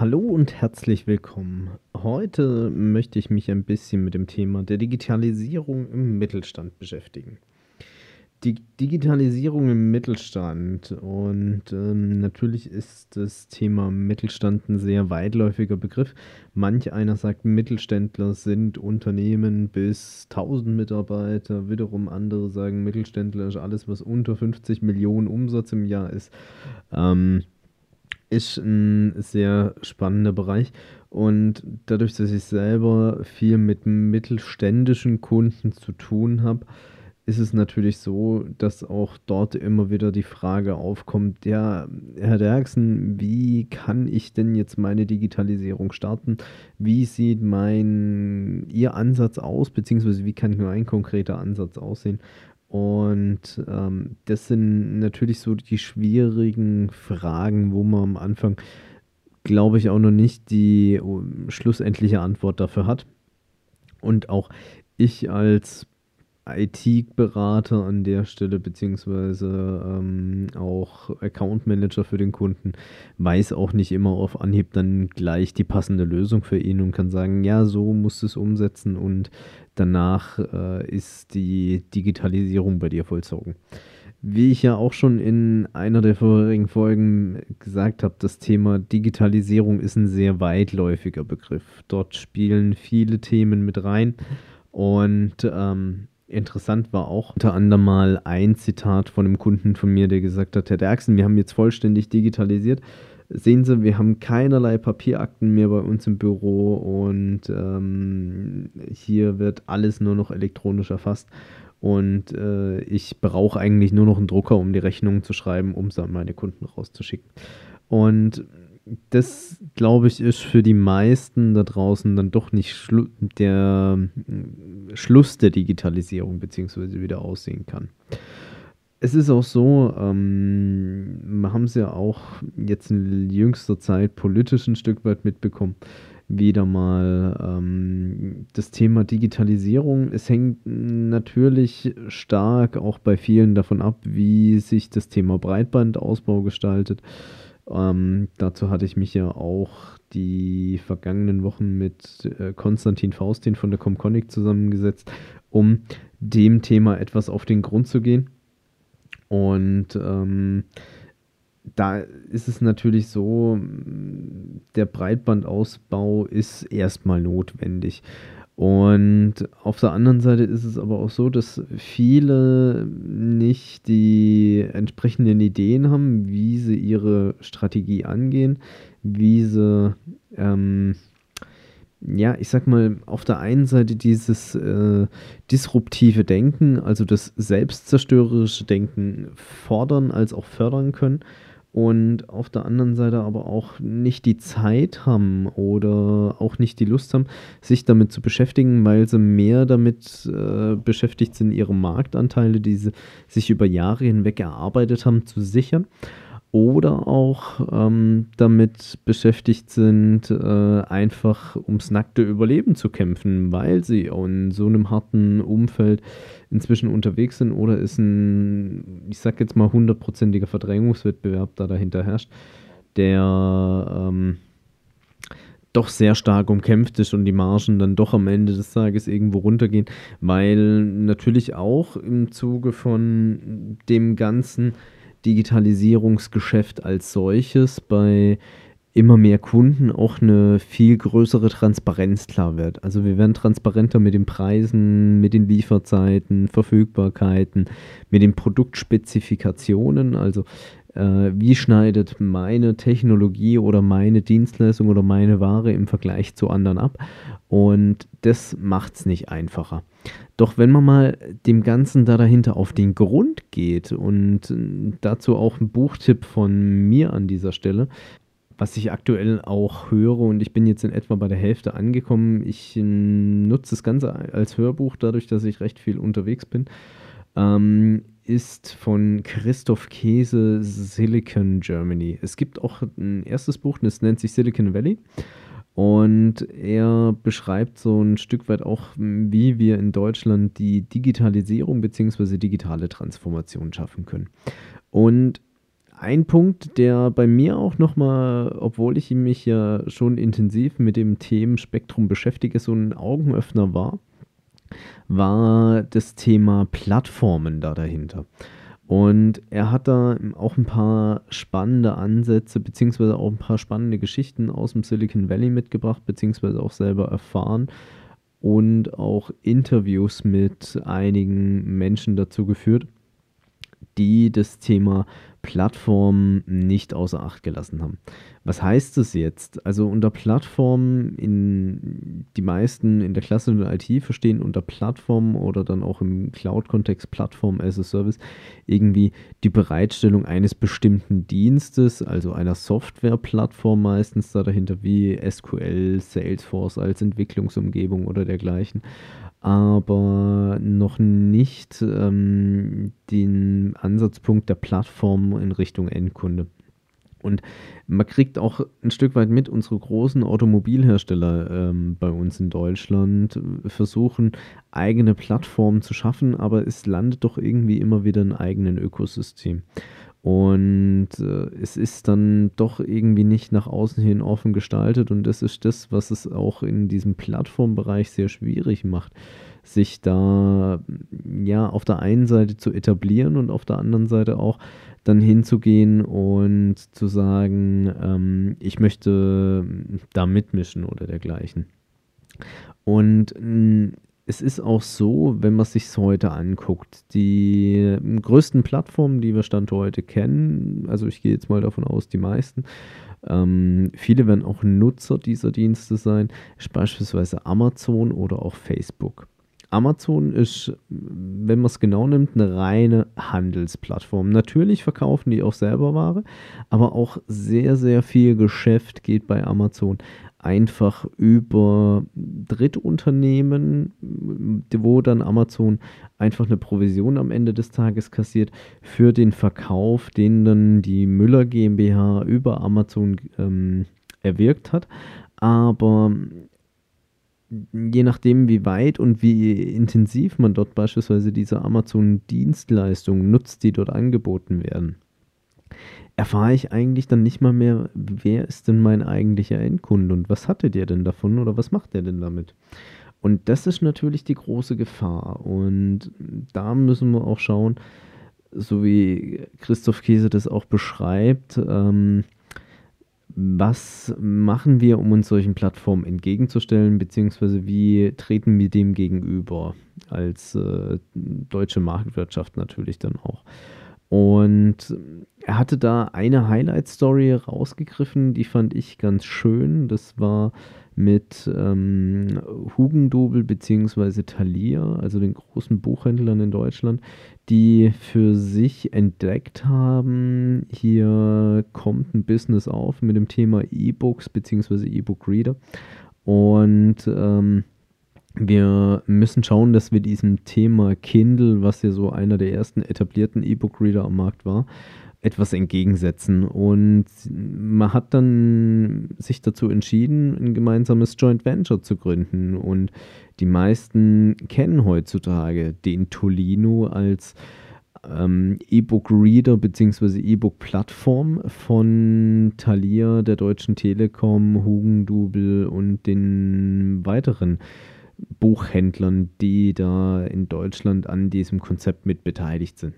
Hallo und herzlich willkommen. Heute möchte ich mich ein bisschen mit dem Thema der Digitalisierung im Mittelstand beschäftigen. Die Digitalisierung im Mittelstand und ähm, natürlich ist das Thema Mittelstand ein sehr weitläufiger Begriff. Manch einer sagt, Mittelständler sind Unternehmen bis 1000 Mitarbeiter, wiederum andere sagen, Mittelständler ist alles, was unter 50 Millionen Umsatz im Jahr ist. Ähm, ist ein sehr spannender Bereich. Und dadurch, dass ich selber viel mit mittelständischen Kunden zu tun habe, ist es natürlich so, dass auch dort immer wieder die Frage aufkommt, ja, Herr Derksen, wie kann ich denn jetzt meine Digitalisierung starten? Wie sieht mein Ihr Ansatz aus, beziehungsweise wie kann nur ein konkreter Ansatz aussehen? Und ähm, das sind natürlich so die schwierigen Fragen, wo man am Anfang, glaube ich, auch noch nicht die um, schlussendliche Antwort dafür hat. Und auch ich als IT-Berater an der Stelle, beziehungsweise ähm, auch Account Manager für den Kunden, weiß auch nicht immer auf Anhieb dann gleich die passende Lösung für ihn und kann sagen, ja, so musst du es umsetzen und danach äh, ist die Digitalisierung bei dir vollzogen. Wie ich ja auch schon in einer der vorherigen Folgen gesagt habe, das Thema Digitalisierung ist ein sehr weitläufiger Begriff. Dort spielen viele Themen mit rein und ähm, Interessant war auch unter anderem mal ein Zitat von einem Kunden von mir, der gesagt hat, Herr Derksen, wir haben jetzt vollständig digitalisiert. Sehen Sie, wir haben keinerlei Papierakten mehr bei uns im Büro und ähm, hier wird alles nur noch elektronisch erfasst. Und äh, ich brauche eigentlich nur noch einen Drucker, um die Rechnungen zu schreiben, um es an meine Kunden rauszuschicken. Und das, glaube ich, ist für die meisten da draußen dann doch nicht Schlu der äh, Schluss der Digitalisierung, beziehungsweise wie der aussehen kann. Es ist auch so, ähm, wir haben es ja auch jetzt in jüngster Zeit politisch ein Stück weit mitbekommen, wieder mal ähm, das Thema Digitalisierung. Es hängt natürlich stark auch bei vielen davon ab, wie sich das Thema Breitbandausbau gestaltet. Ähm, dazu hatte ich mich ja auch die vergangenen Wochen mit äh, Konstantin Faustin von der Comconic zusammengesetzt, um dem Thema etwas auf den Grund zu gehen. Und ähm, da ist es natürlich so, der Breitbandausbau ist erstmal notwendig. Und auf der anderen Seite ist es aber auch so, dass viele nicht die entsprechenden Ideen haben, wie sie ihre Strategie angehen, wie sie, ähm, ja, ich sag mal, auf der einen Seite dieses äh, disruptive Denken, also das selbstzerstörerische Denken fordern als auch fördern können und auf der anderen Seite aber auch nicht die Zeit haben oder auch nicht die Lust haben, sich damit zu beschäftigen, weil sie mehr damit äh, beschäftigt sind, ihre Marktanteile, die sie sich über Jahre hinweg erarbeitet haben, zu sichern oder auch ähm, damit beschäftigt sind, äh, einfach ums nackte Überleben zu kämpfen, weil sie in so einem harten Umfeld inzwischen unterwegs sind oder ist ein, ich sag jetzt mal, hundertprozentiger Verdrängungswettbewerb da dahinter herrscht, der ähm, doch sehr stark umkämpft ist und die Margen dann doch am Ende des Tages irgendwo runtergehen, weil natürlich auch im Zuge von dem ganzen Digitalisierungsgeschäft als solches bei immer mehr Kunden auch eine viel größere Transparenz klar wird. Also wir werden transparenter mit den Preisen, mit den Lieferzeiten, Verfügbarkeiten, mit den Produktspezifikationen. Also wie schneidet meine Technologie oder meine Dienstleistung oder meine Ware im Vergleich zu anderen ab. Und das macht es nicht einfacher. Doch wenn man mal dem Ganzen da dahinter auf den Grund geht und dazu auch ein Buchtipp von mir an dieser Stelle, was ich aktuell auch höre und ich bin jetzt in etwa bei der Hälfte angekommen. Ich nutze das Ganze als Hörbuch, dadurch, dass ich recht viel unterwegs bin. Ähm, ist von Christoph Käse Silicon Germany. Es gibt auch ein erstes Buch, das nennt sich Silicon Valley. Und er beschreibt so ein Stück weit auch, wie wir in Deutschland die Digitalisierung bzw. digitale Transformation schaffen können. Und ein Punkt, der bei mir auch nochmal, obwohl ich mich ja schon intensiv mit dem Themenspektrum beschäftige, so ein Augenöffner war, war das Thema Plattformen da dahinter. Und er hat da auch ein paar spannende Ansätze, beziehungsweise auch ein paar spannende Geschichten aus dem Silicon Valley mitgebracht, beziehungsweise auch selber erfahren und auch Interviews mit einigen Menschen dazu geführt, die das Thema Plattformen nicht außer Acht gelassen haben. Was heißt das jetzt? Also unter Plattformen, in, die meisten in der klassischen IT verstehen unter Plattform oder dann auch im Cloud-Kontext Plattform as a Service irgendwie die Bereitstellung eines bestimmten Dienstes, also einer Software-Plattform meistens da dahinter wie SQL, Salesforce als Entwicklungsumgebung oder dergleichen aber noch nicht ähm, den Ansatzpunkt der Plattform in Richtung Endkunde. Und man kriegt auch ein Stück weit mit, unsere großen Automobilhersteller ähm, bei uns in Deutschland versuchen, eigene Plattformen zu schaffen, aber es landet doch irgendwie immer wieder ein eigenen Ökosystem. Und äh, es ist dann doch irgendwie nicht nach außen hin offen gestaltet. Und das ist das, was es auch in diesem Plattformbereich sehr schwierig macht, sich da ja auf der einen Seite zu etablieren und auf der anderen Seite auch dann hinzugehen und zu sagen, ähm, ich möchte da mitmischen oder dergleichen. Und es ist auch so, wenn man sich heute anguckt, die größten Plattformen, die wir Stand heute kennen, also ich gehe jetzt mal davon aus, die meisten, ähm, viele werden auch Nutzer dieser Dienste sein, beispielsweise Amazon oder auch Facebook. Amazon ist, wenn man es genau nimmt, eine reine Handelsplattform. Natürlich verkaufen die auch selber Ware, aber auch sehr, sehr viel Geschäft geht bei Amazon einfach über Drittunternehmen, wo dann Amazon einfach eine Provision am Ende des Tages kassiert für den Verkauf, den dann die Müller GmbH über Amazon ähm, erwirkt hat. Aber je nachdem, wie weit und wie intensiv man dort beispielsweise diese Amazon-Dienstleistungen nutzt, die dort angeboten werden, erfahre ich eigentlich dann nicht mal mehr, wer ist denn mein eigentlicher Endkunde und was hatte der denn davon oder was macht der denn damit? Und das ist natürlich die große Gefahr. Und da müssen wir auch schauen, so wie Christoph Käse das auch beschreibt, ähm, was machen wir, um uns solchen Plattformen entgegenzustellen, beziehungsweise wie treten wir dem gegenüber als äh, deutsche Marktwirtschaft natürlich dann auch. Und er hatte da eine Highlight-Story rausgegriffen, die fand ich ganz schön. Das war mit ähm, Hugendubel bzw. Thalia, also den großen Buchhändlern in Deutschland, die für sich entdeckt haben, hier kommt ein Business auf mit dem Thema E-Books bzw. E-Book-Reader. Und ähm, wir müssen schauen, dass wir diesem Thema Kindle, was ja so einer der ersten etablierten E-Book-Reader am Markt war, etwas entgegensetzen. Und man hat dann sich dazu entschieden, ein gemeinsames Joint Venture zu gründen. Und die meisten kennen heutzutage den Tolino als ähm, E-Book-Reader bzw. E-Book-Plattform von Thalia, der Deutschen Telekom, Hugendubel und den weiteren Buchhändlern, die da in Deutschland an diesem Konzept mit beteiligt sind.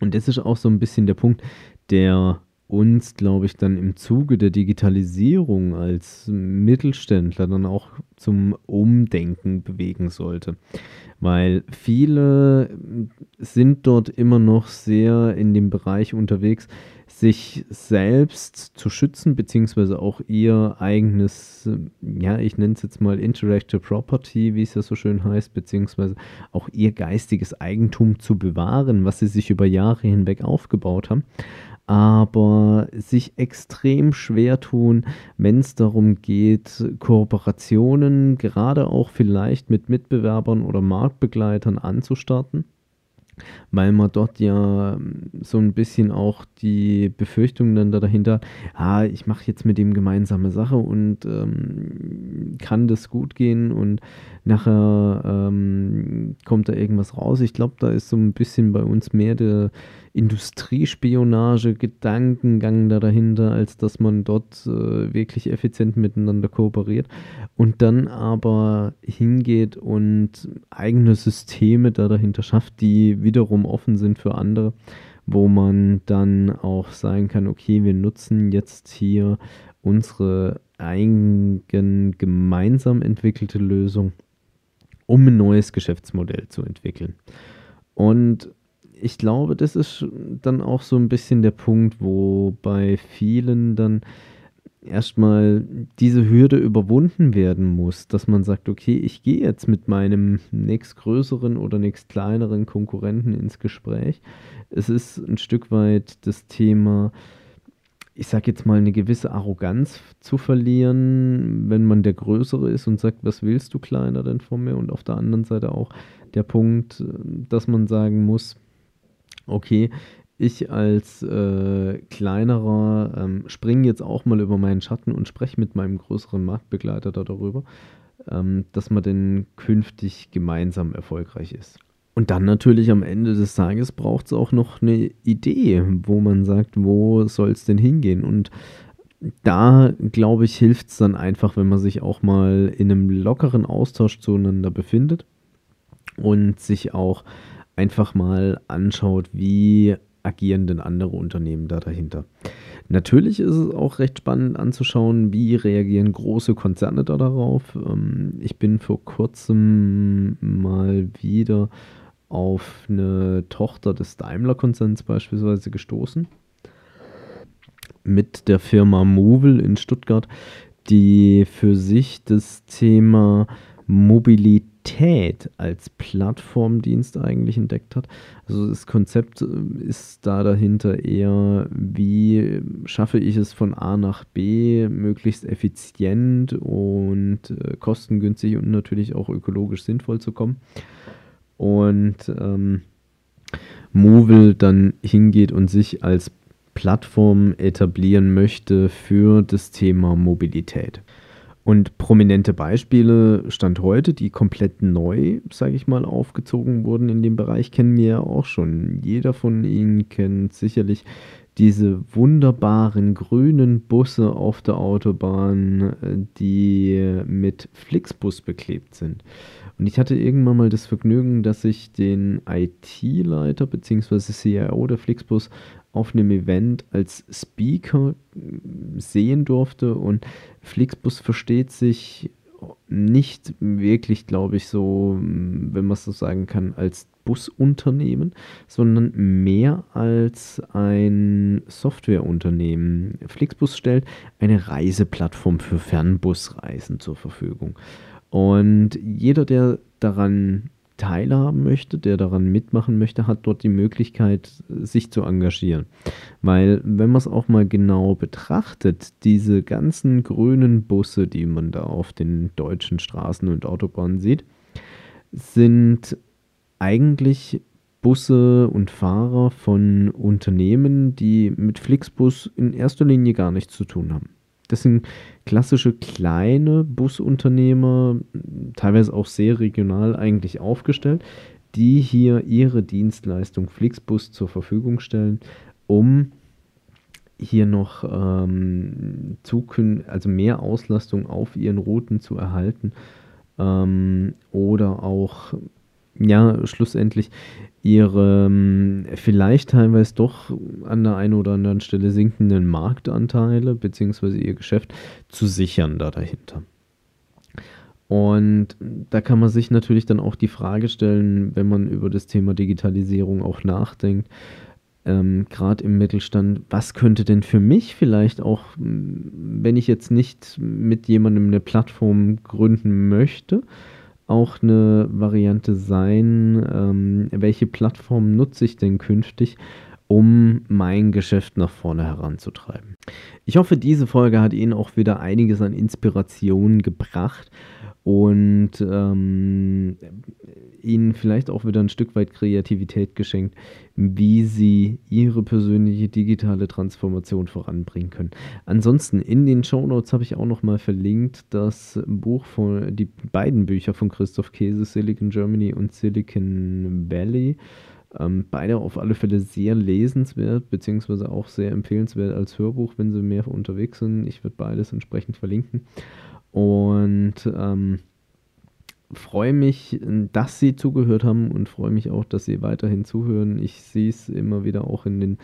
Und das ist auch so ein bisschen der Punkt, der uns, glaube ich, dann im Zuge der Digitalisierung als Mittelständler dann auch zum Umdenken bewegen sollte. Weil viele sind dort immer noch sehr in dem Bereich unterwegs, sich selbst zu schützen, beziehungsweise auch ihr eigenes, ja, ich nenne es jetzt mal Intellectual Property, wie es ja so schön heißt, beziehungsweise auch ihr geistiges Eigentum zu bewahren, was sie sich über Jahre hinweg aufgebaut haben. Aber sich extrem schwer tun, wenn es darum geht, Kooperationen, gerade auch vielleicht mit Mitbewerbern oder Marktbegleitern anzustarten weil man dort ja ähm, so ein bisschen auch die Befürchtung dann da dahinter, ah, ich mache jetzt mit dem gemeinsame Sache und ähm, kann das gut gehen und nachher ähm, kommt da irgendwas raus. Ich glaube, da ist so ein bisschen bei uns mehr der Industriespionage-Gedankengang da dahinter, als dass man dort äh, wirklich effizient miteinander kooperiert und dann aber hingeht und eigene Systeme da dahinter schafft, die wiederum offen sind für andere, wo man dann auch sagen kann, okay, wir nutzen jetzt hier unsere eigen gemeinsam entwickelte Lösung, um ein neues Geschäftsmodell zu entwickeln. Und ich glaube, das ist dann auch so ein bisschen der Punkt, wo bei vielen dann erstmal diese Hürde überwunden werden muss, dass man sagt, okay, ich gehe jetzt mit meinem nächstgrößeren oder nächstkleineren Konkurrenten ins Gespräch. Es ist ein Stück weit das Thema, ich sage jetzt mal, eine gewisse Arroganz zu verlieren, wenn man der Größere ist und sagt, was willst du kleiner denn von mir? Und auf der anderen Seite auch der Punkt, dass man sagen muss, okay, ich als äh, kleinerer ähm, springe jetzt auch mal über meinen Schatten und spreche mit meinem größeren Marktbegleiter darüber, ähm, dass man denn künftig gemeinsam erfolgreich ist. Und dann natürlich am Ende des Tages braucht es auch noch eine Idee, wo man sagt, wo soll es denn hingehen? Und da, glaube ich, hilft es dann einfach, wenn man sich auch mal in einem lockeren Austausch zueinander befindet und sich auch einfach mal anschaut, wie agieren denn andere Unternehmen da dahinter. Natürlich ist es auch recht spannend anzuschauen, wie reagieren große Konzerne da darauf. Ähm, ich bin vor kurzem mal wieder auf eine Tochter des Daimler-Konzerns beispielsweise gestoßen. Mit der Firma Movil in Stuttgart, die für sich das Thema Mobilität Mobilität als Plattformdienst eigentlich entdeckt hat. Also das Konzept äh, ist da dahinter eher, wie schaffe ich es von A nach B möglichst effizient und äh, kostengünstig und natürlich auch ökologisch sinnvoll zu kommen. Und ähm, Movil dann hingeht und sich als Plattform etablieren möchte für das Thema Mobilität. Und prominente Beispiele Stand heute, die komplett neu, sage ich mal, aufgezogen wurden in dem Bereich, kennen wir ja auch schon. Jeder von Ihnen kennt sicherlich diese wunderbaren grünen Busse auf der Autobahn, die mit Flixbus beklebt sind. Und ich hatte irgendwann mal das Vergnügen, dass ich den IT-Leiter bzw. CIO der Flixbus auf einem Event als Speaker sehen durfte und Flixbus versteht sich nicht wirklich, glaube ich, so, wenn man es so sagen kann, als Busunternehmen, sondern mehr als ein Softwareunternehmen. Flixbus stellt eine Reiseplattform für Fernbusreisen zur Verfügung. Und jeder, der daran teilhaben möchte, der daran mitmachen möchte, hat dort die Möglichkeit, sich zu engagieren. Weil, wenn man es auch mal genau betrachtet, diese ganzen grünen Busse, die man da auf den deutschen Straßen und Autobahnen sieht, sind eigentlich Busse und Fahrer von Unternehmen, die mit Flixbus in erster Linie gar nichts zu tun haben. Das sind klassische kleine Busunternehmer, teilweise auch sehr regional eigentlich aufgestellt, die hier ihre Dienstleistung Flixbus zur Verfügung stellen, um hier noch ähm, also mehr Auslastung auf ihren Routen zu erhalten ähm, oder auch ja schlussendlich ihre ähm, vielleicht teilweise doch an der einen oder anderen Stelle sinkenden Marktanteile bzw. ihr Geschäft zu sichern da dahinter. Und da kann man sich natürlich dann auch die Frage stellen, wenn man über das Thema Digitalisierung auch nachdenkt, ähm, gerade im Mittelstand, was könnte denn für mich vielleicht auch, wenn ich jetzt nicht mit jemandem eine Plattform gründen möchte, auch eine Variante sein, ähm, welche Plattform nutze ich denn künftig, um mein Geschäft nach vorne heranzutreiben. Ich hoffe, diese Folge hat Ihnen auch wieder einiges an Inspiration gebracht und ähm, ihnen vielleicht auch wieder ein Stück weit Kreativität geschenkt, wie sie ihre persönliche digitale Transformation voranbringen können. Ansonsten in den Show Notes habe ich auch noch mal verlinkt das Buch von die beiden Bücher von Christoph Käse, Silicon Germany und Silicon Valley. Ähm, beide auf alle Fälle sehr lesenswert, beziehungsweise auch sehr empfehlenswert als Hörbuch, wenn Sie mehr unterwegs sind. Ich werde beides entsprechend verlinken. Und ähm, freue mich, dass Sie zugehört haben und freue mich auch, dass Sie weiterhin zuhören. Ich sehe es immer wieder auch in den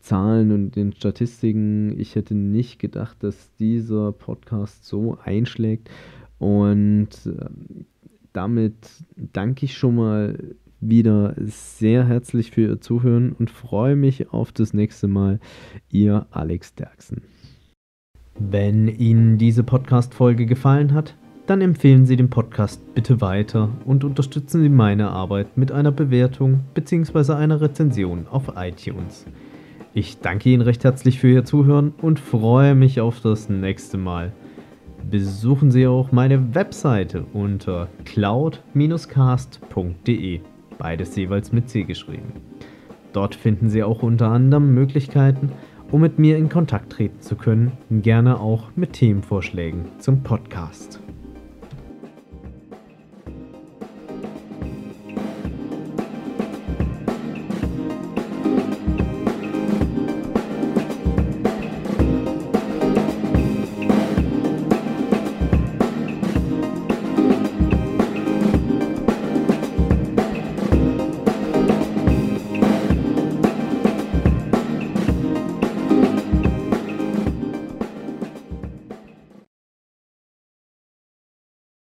Zahlen und den Statistiken. Ich hätte nicht gedacht, dass dieser Podcast so einschlägt. Und ähm, damit danke ich schon mal wieder sehr herzlich für Ihr Zuhören und freue mich auf das nächste Mal. Ihr Alex Derksen. Wenn Ihnen diese Podcast-Folge gefallen hat, dann empfehlen Sie den Podcast bitte weiter und unterstützen Sie meine Arbeit mit einer Bewertung bzw. einer Rezension auf iTunes. Ich danke Ihnen recht herzlich für Ihr Zuhören und freue mich auf das nächste Mal. Besuchen Sie auch meine Webseite unter cloud-cast.de, beides jeweils mit C geschrieben. Dort finden Sie auch unter anderem Möglichkeiten, um mit mir in Kontakt treten zu können, gerne auch mit Themenvorschlägen zum Podcast.